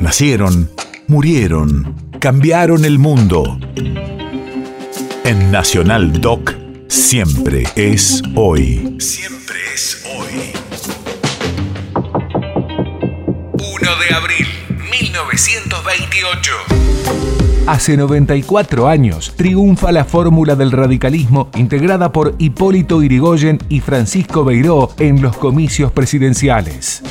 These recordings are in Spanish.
Nacieron, murieron, cambiaron el mundo. En Nacional Doc, siempre es hoy. Siempre es hoy. 1 de abril, 1928. Hace 94 años triunfa la fórmula del radicalismo integrada por Hipólito Irigoyen y Francisco Beiró en los comicios presidenciales.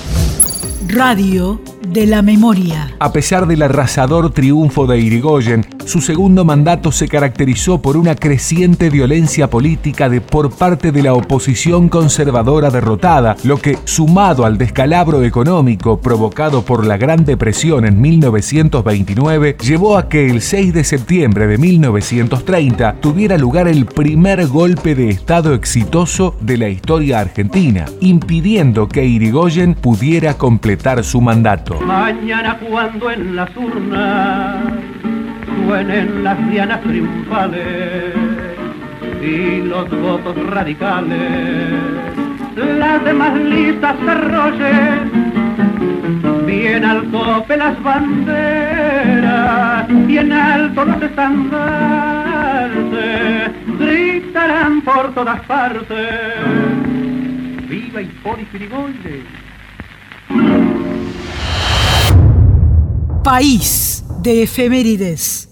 Radio de la memoria. A pesar del arrasador triunfo de Irigoyen, su segundo mandato se caracterizó por una creciente violencia política de por parte de la oposición conservadora derrotada, lo que, sumado al descalabro económico provocado por la Gran Depresión en 1929, llevó a que el 6 de septiembre de 1930 tuviera lugar el primer golpe de Estado exitoso de la historia argentina, impidiendo que Irigoyen pudiera completar su mandato. Mañana cuando en las urnas suenen las dianas triunfales y los votos radicales, las demás listas se arrollen, bien al tope las banderas y en alto los estandartes gritarán por todas partes. ¡Viva Hipólito Yrigoyen! País de efemérides.